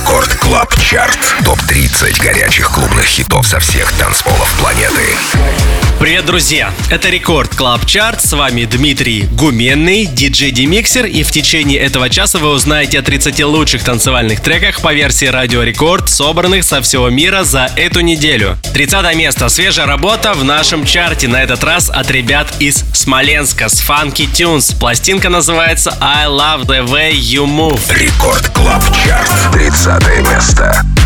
Record Club Chart. Топ-30 горячих клубных хитов со всех танцполов планеты. Привет, друзья! Это Record Club Chart. С вами Дмитрий Гуменный, диджей DeMixer. И в течение этого часа вы узнаете о 30 лучших танцевальных треках по версии Радио Рекорд, собранных со всего мира за эту неделю. 30 место. Свежая работа в нашем чарте. На этот раз от ребят из Смоленска с Funky Tunes. Пластинка называется I Love the Way You Move. Record Club Chart. 30 место. Festa.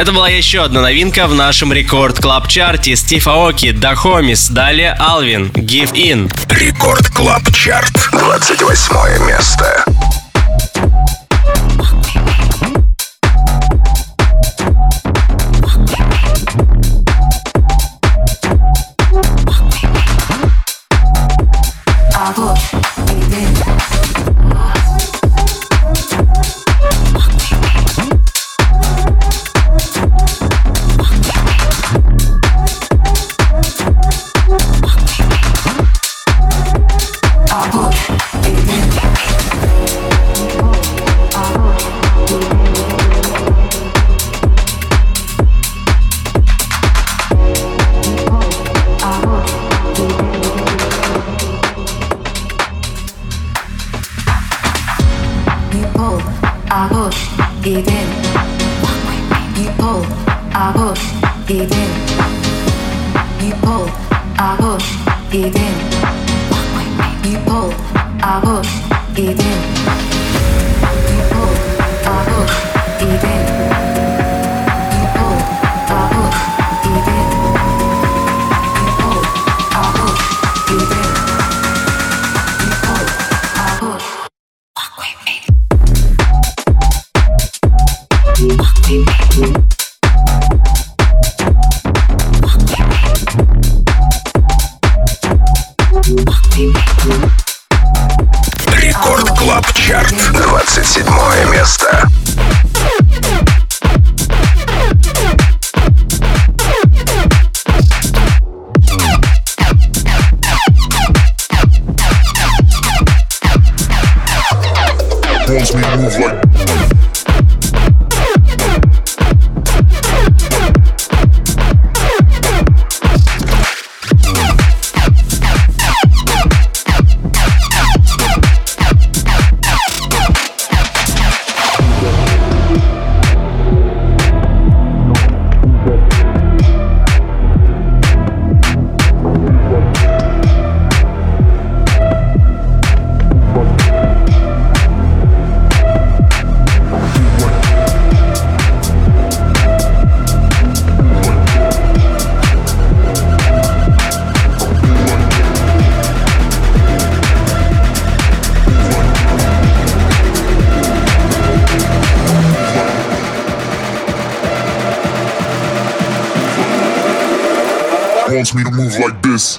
Это была еще одна новинка в нашем рекорд клаб чарте Стив Аоки, Да Хомис, далее Алвин, Give In. Рекорд клаб чарт, 28 место. people I both eating. People I both eating. People I both. Wants me to move like this.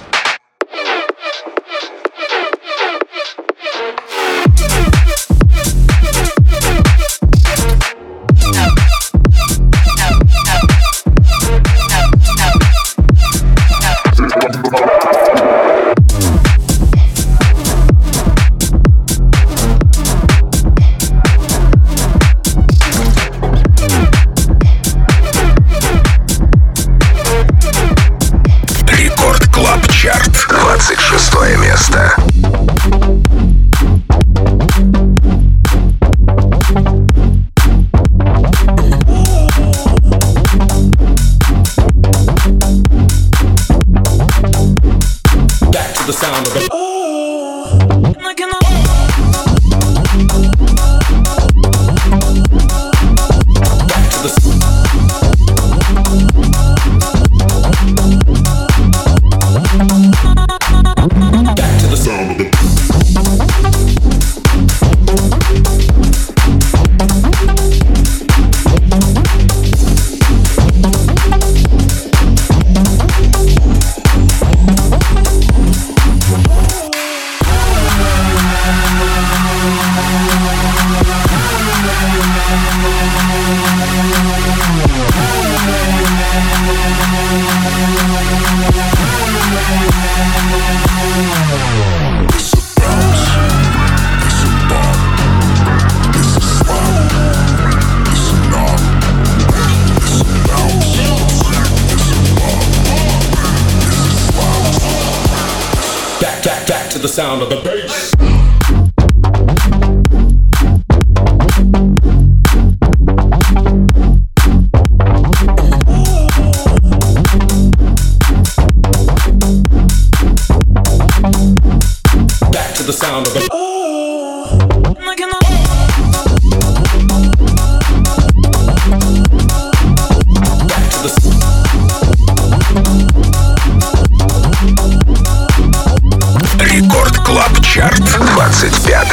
The sound of the bass. 25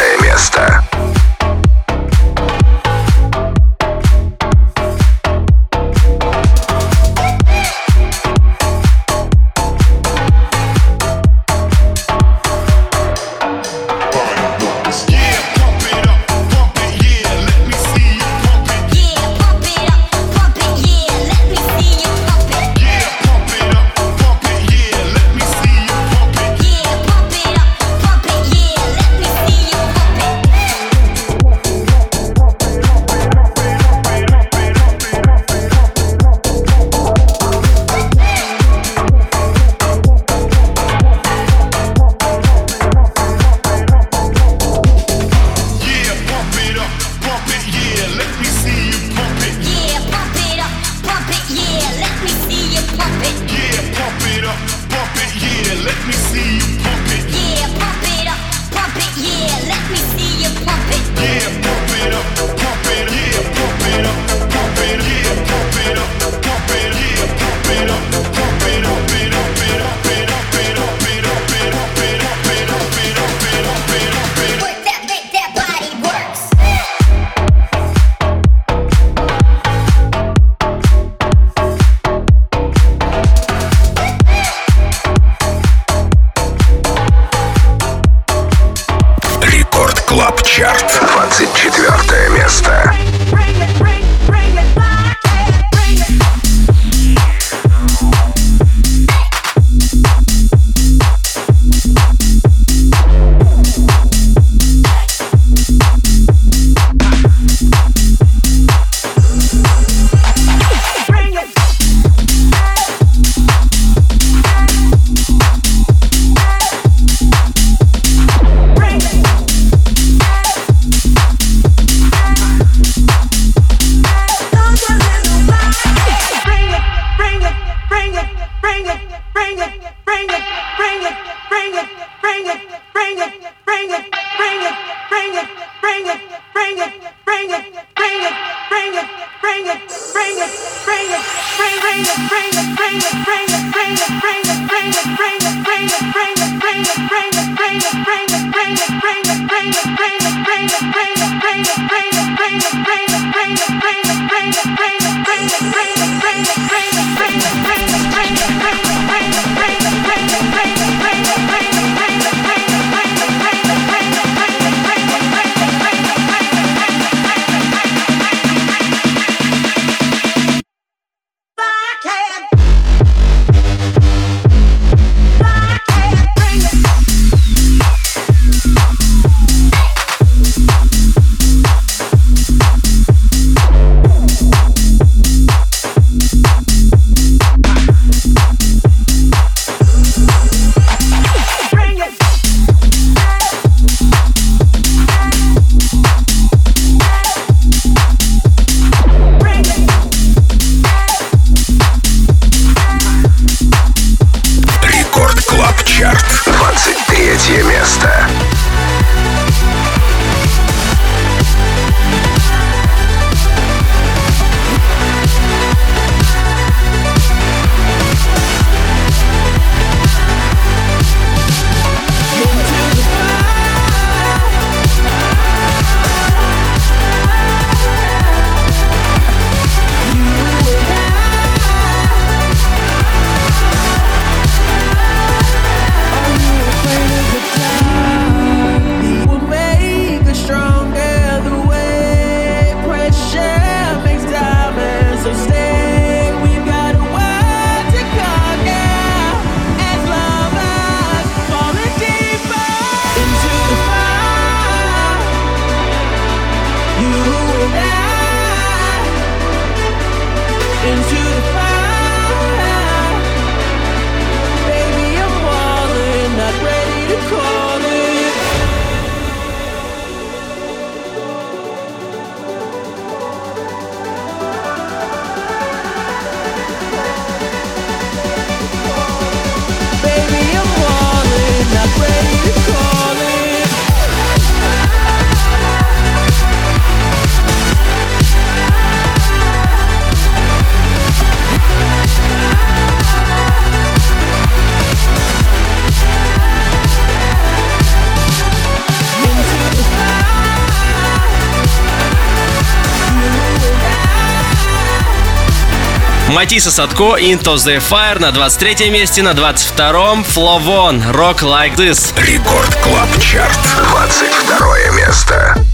Matisse & Sadko, Into the Fire на 23 месте, на 22-м Фловон, Rock Like This. Record Club Chart, 22 место.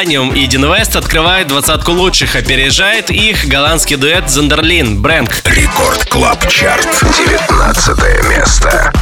Millennium и Дин открывает двадцатку лучших, опережает их голландский дуэт Зандерлин, Брэнк. Рекорд Клаб Чарт, 19 место.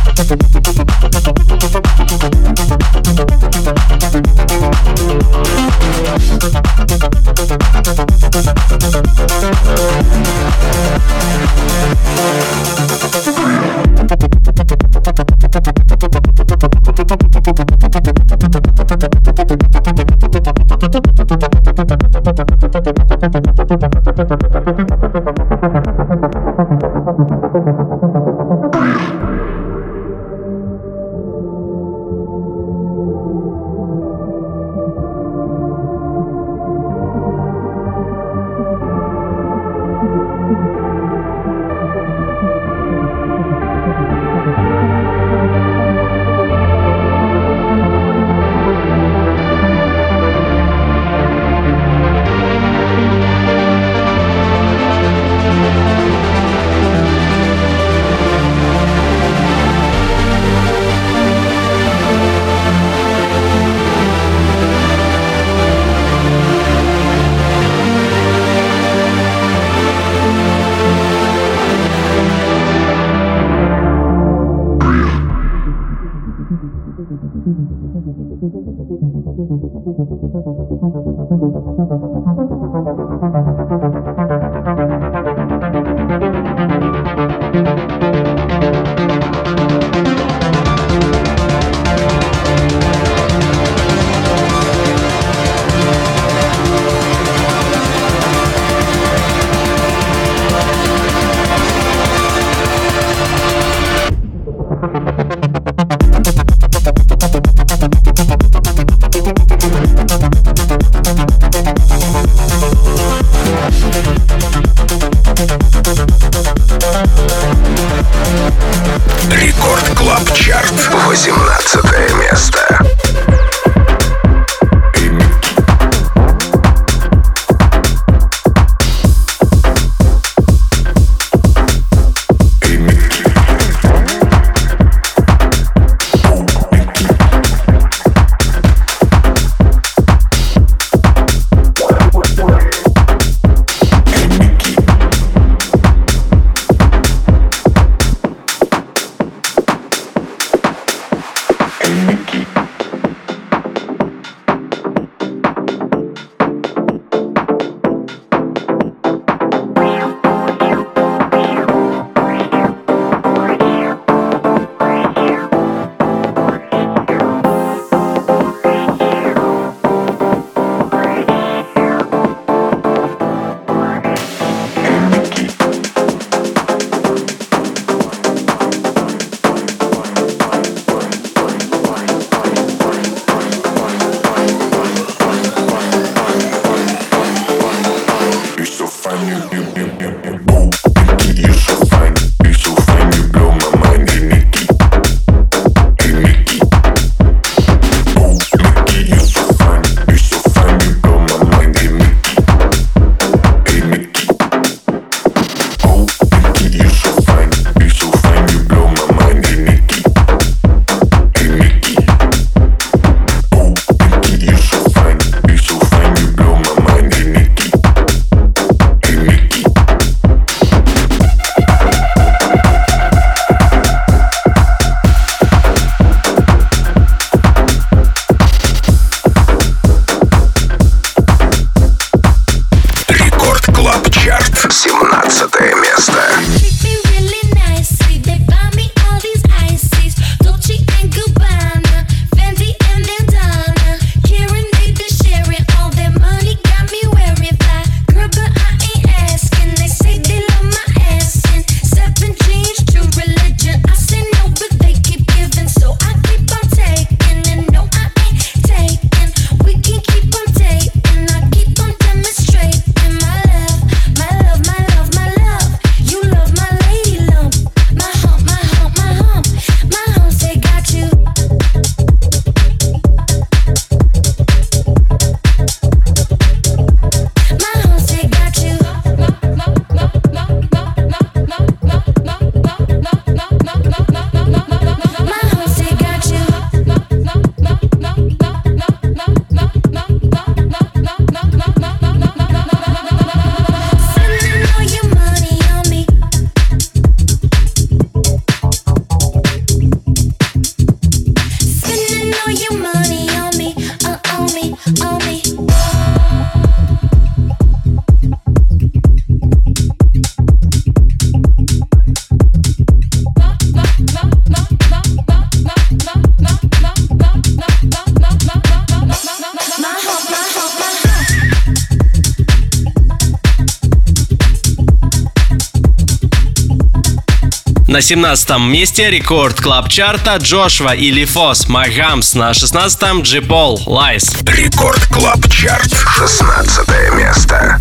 На 17 месте рекорд клаб чарта Джошua и Лифос Магамс. На 16-м Джипол Лайс. Рекорд Клаб Чарт, 16 место.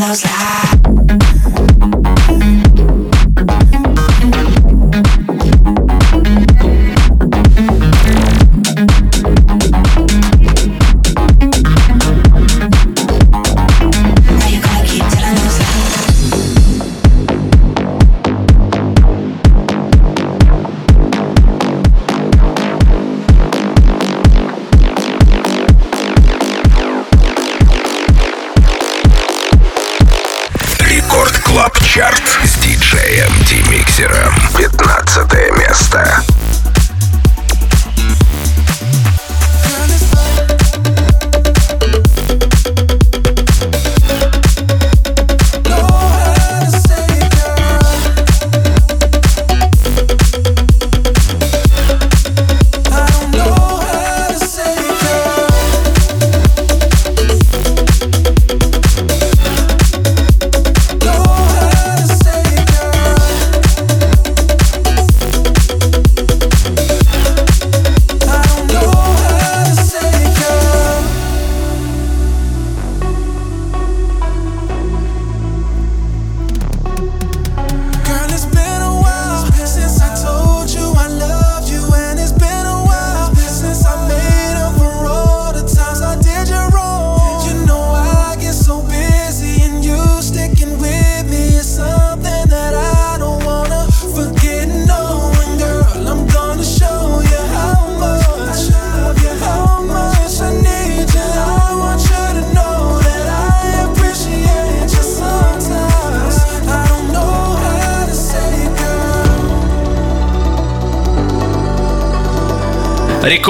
Those lies.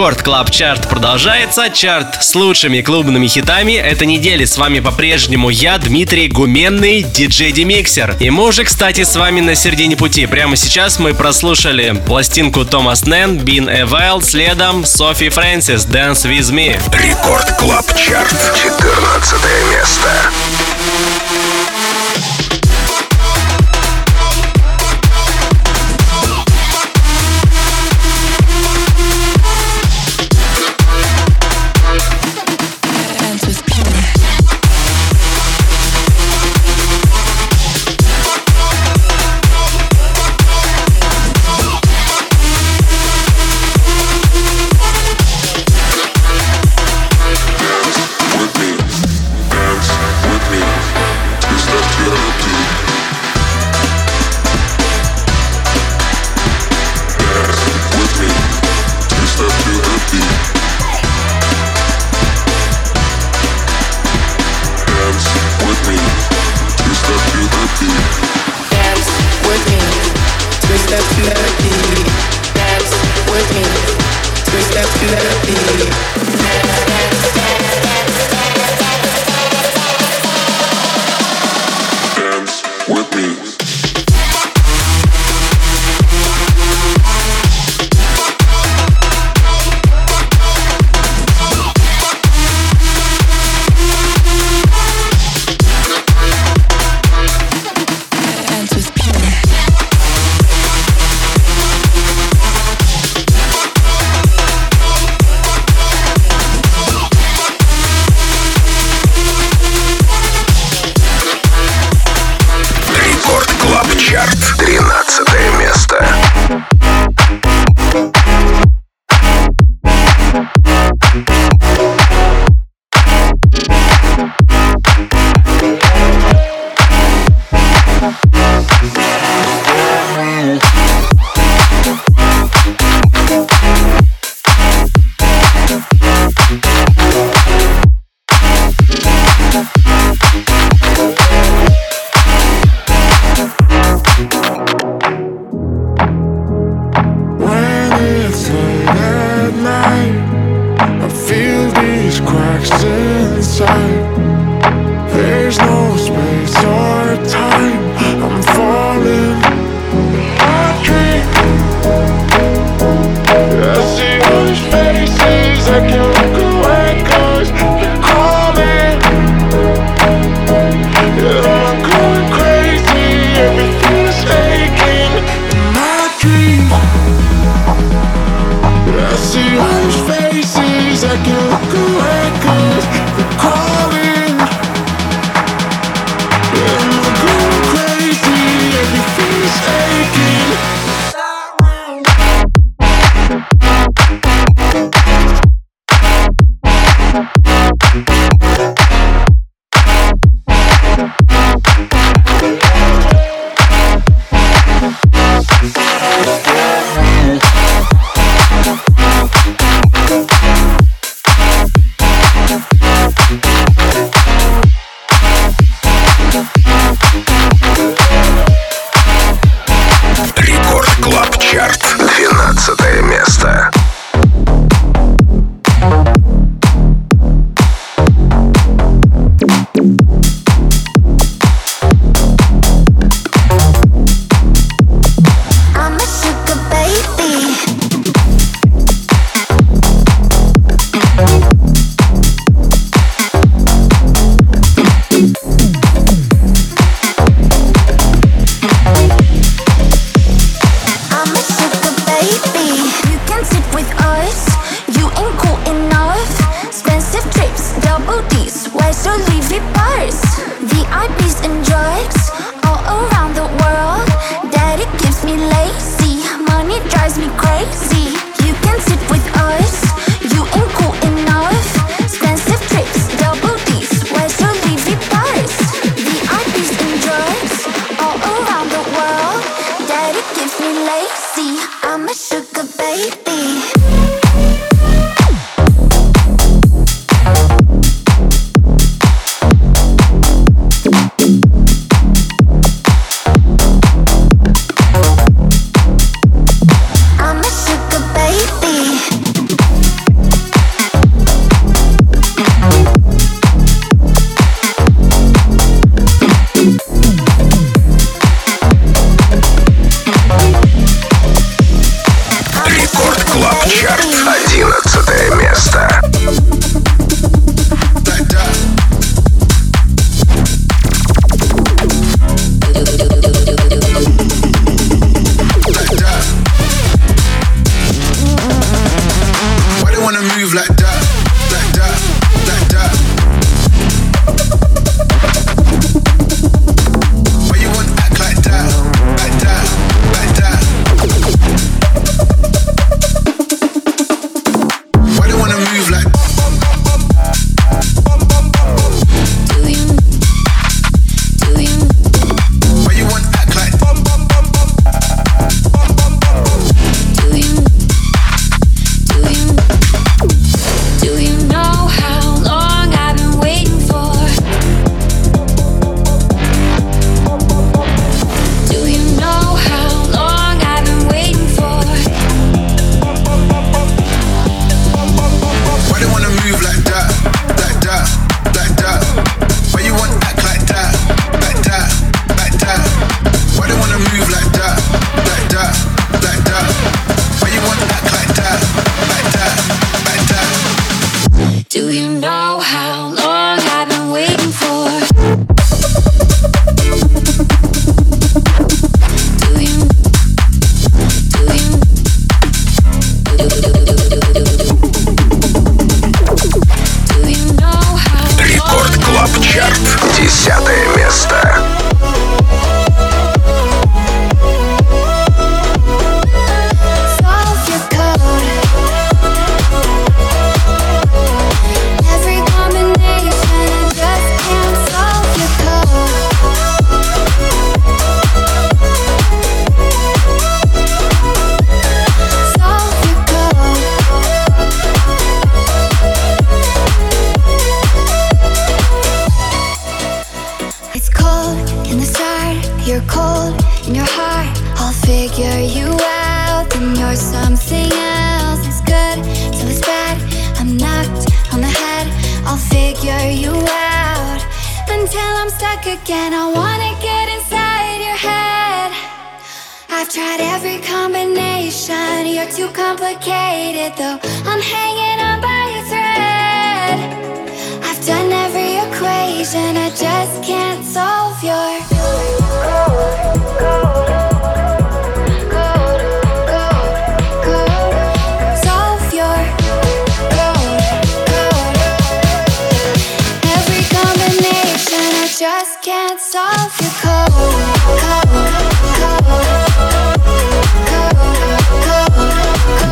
Record Club Chart продолжается. Чарт с лучшими клубными хитами этой недели. С вами по-прежнему я, Дмитрий Гуменный, диджей DeMixer. И мы уже, кстати, с вами на середине пути. Прямо сейчас мы прослушали пластинку Томас Нэн, Been A While, следом Софи Фрэнсис, Dance With Me. Record Club Chart, 14 место. lazy. Money drives me crazy. You can sit with us.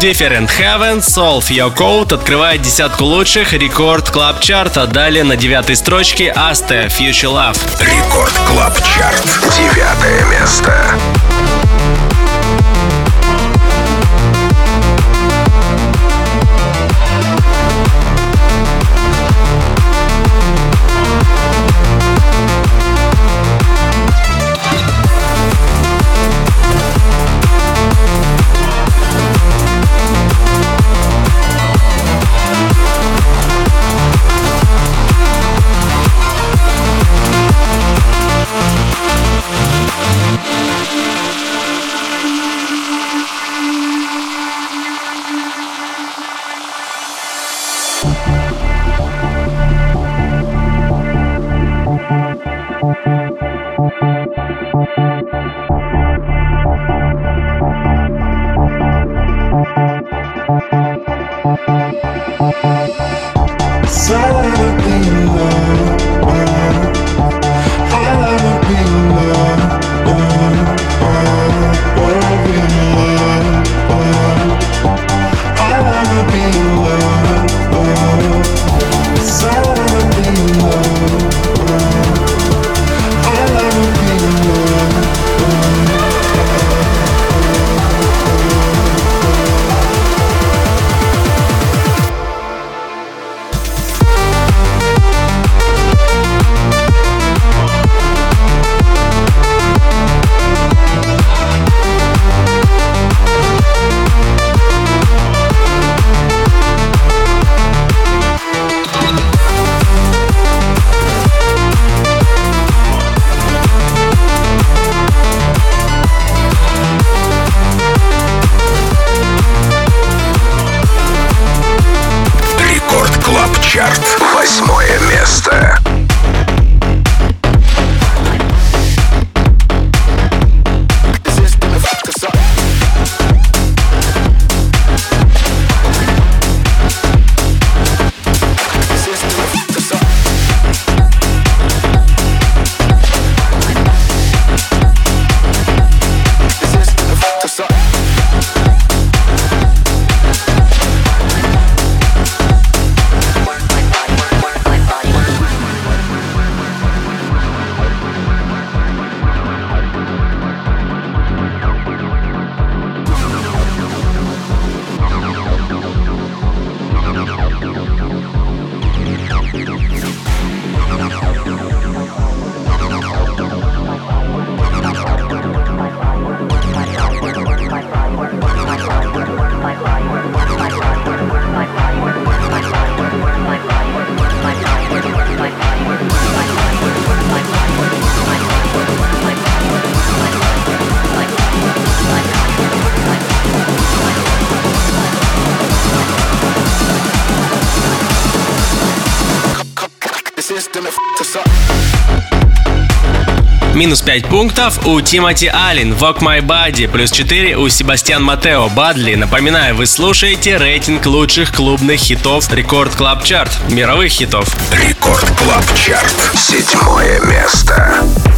Different Heaven, Solve Your Code открывает десятку лучших рекорд клаб чарта. Далее на девятой строчке Aste Future Love. Рекорд клаб чарт. Девятое место. Минус 5 пунктов у Тимоти Аллен, Walk My Body, плюс 4 у Себастьян Матео, Badly. Напоминаю, вы слушаете рейтинг лучших клубных хитов Record Club Chart, мировых хитов. Record Club Chart. Седьмое место.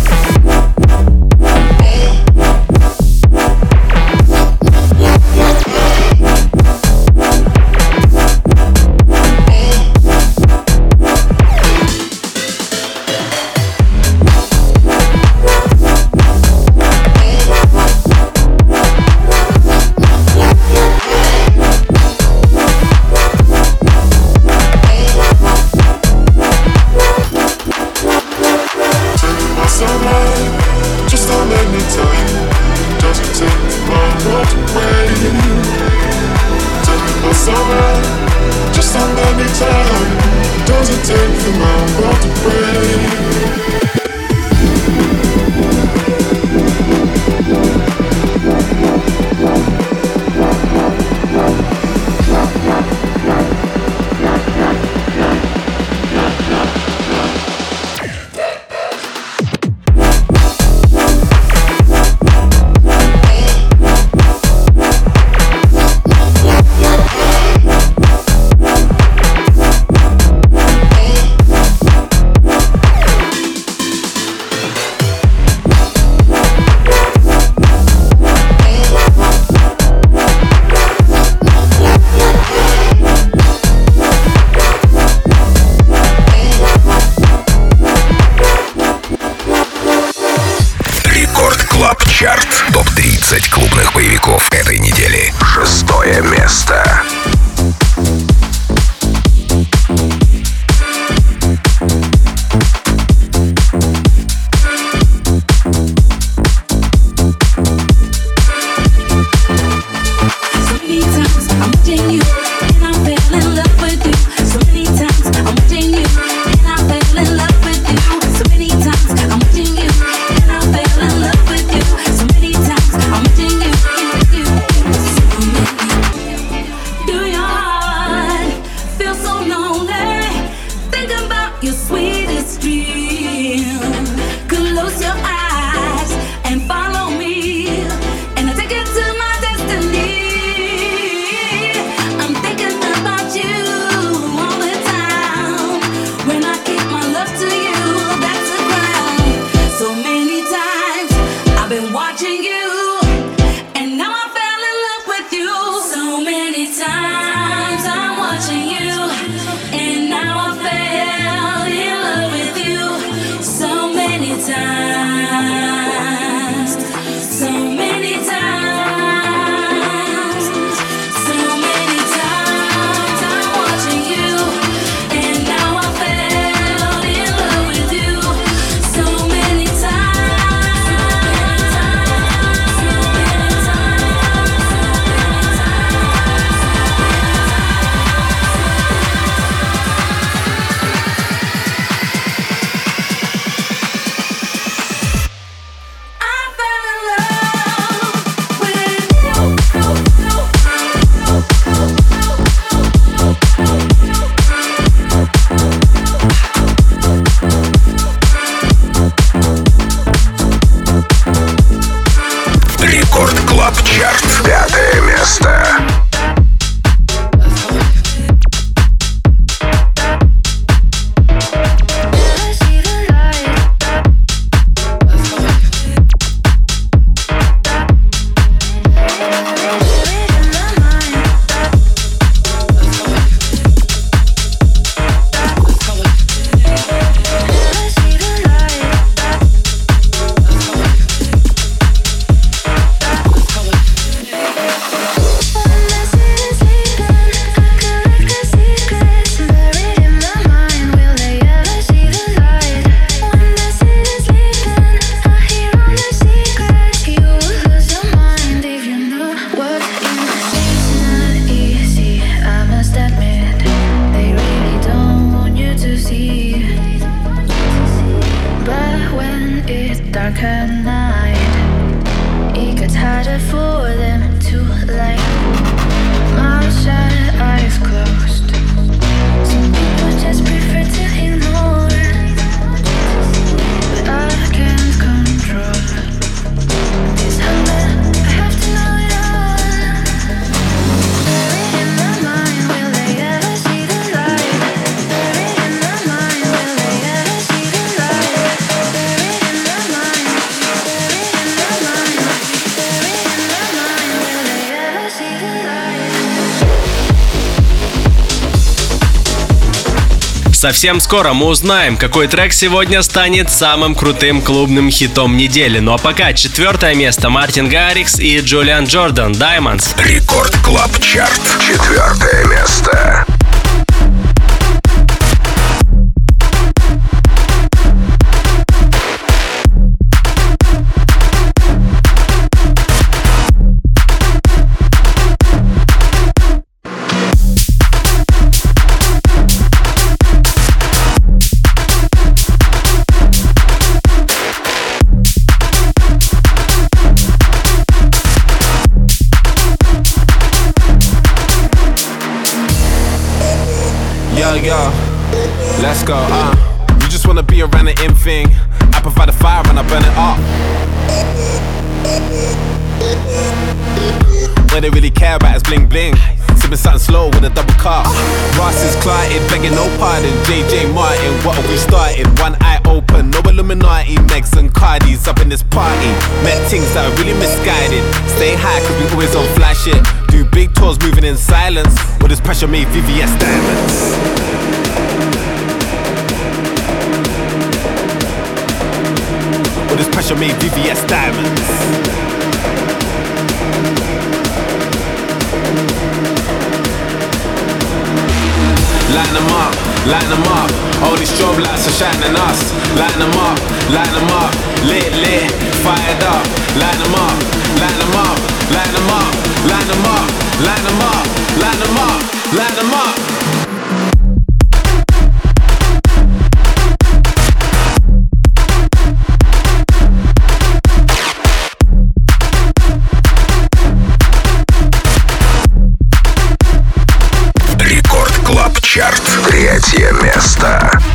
you. Совсем скоро мы узнаем, какой трек сегодня станет самым крутым клубным хитом недели. Ну а пока четвертое место Martin Garrix и Julian Jordan «Diamonds». Record Club Chart. Четвертое место. Yo, let's go, uh. You just wanna be around the in thing. I provide the fire and I burn it up. What they really care about is bling bling. Sipping something slow with a double cup. Ross is clotted, begging no pardon. JJ Martin, what are we starting? One eye open, no Illuminati. Megs and Cardis up in this party. Met things that are really misguided. Stay high, cause we always on flash shit. Do big tours moving in silence. With this pressure made VVS diamonds. With this pressure made VVS diamonds. Line them up, line them up. All these strobe lights are shining us. Line them up, line them up. Lit, lit, fired up. Line them up, line them up, line them up, line them up, line them up, line them up, line them up. Третье место.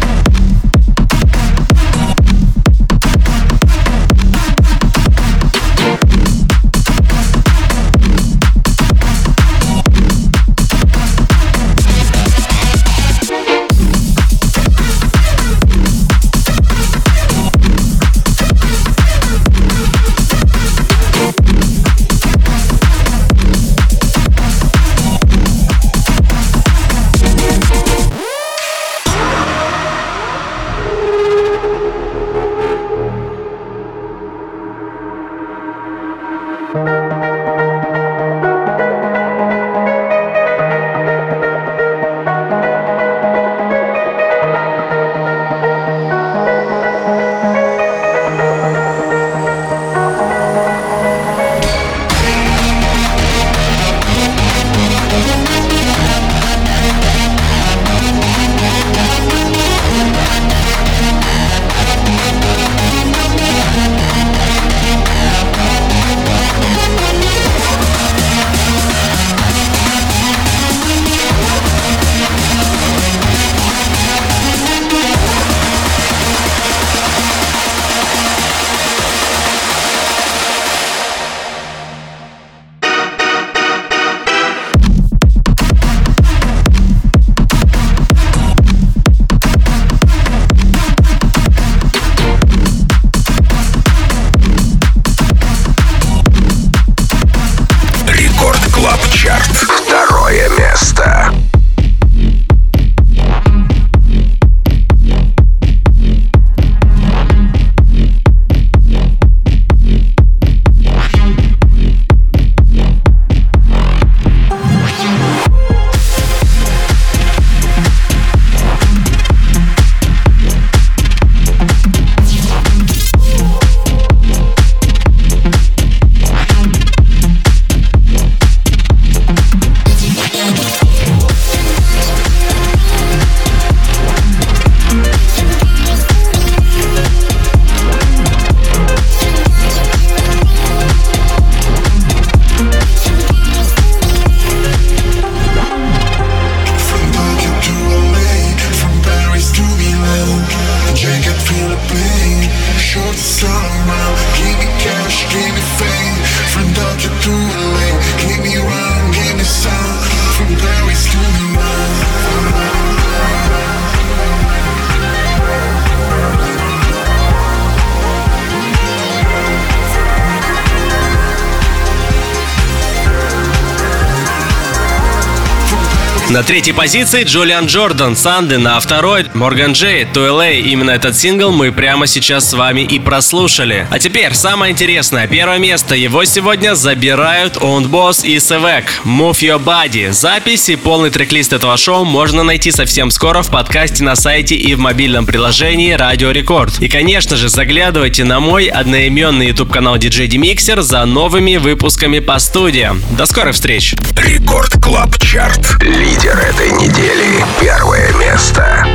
На третьей позиции Джулиан Джордан, Санды, на второй Морган Джей, Туэлэй. Именно этот сингл мы прямо сейчас с вами и прослушали. А теперь самое интересное. Первое место. Его сегодня забирают Owned Boss и Севек. Move Your Body. Запись и полный трек-лист этого шоу можно найти совсем скоро в подкасте на сайте и в мобильном приложении Радио Рекорд. И, конечно же, заглядывайте на мой одноименный YouTube канал DJ Demixer за новыми выпусками по студиям. До скорых встреч! Record Club Chart. Лидер этой недели. Первое место.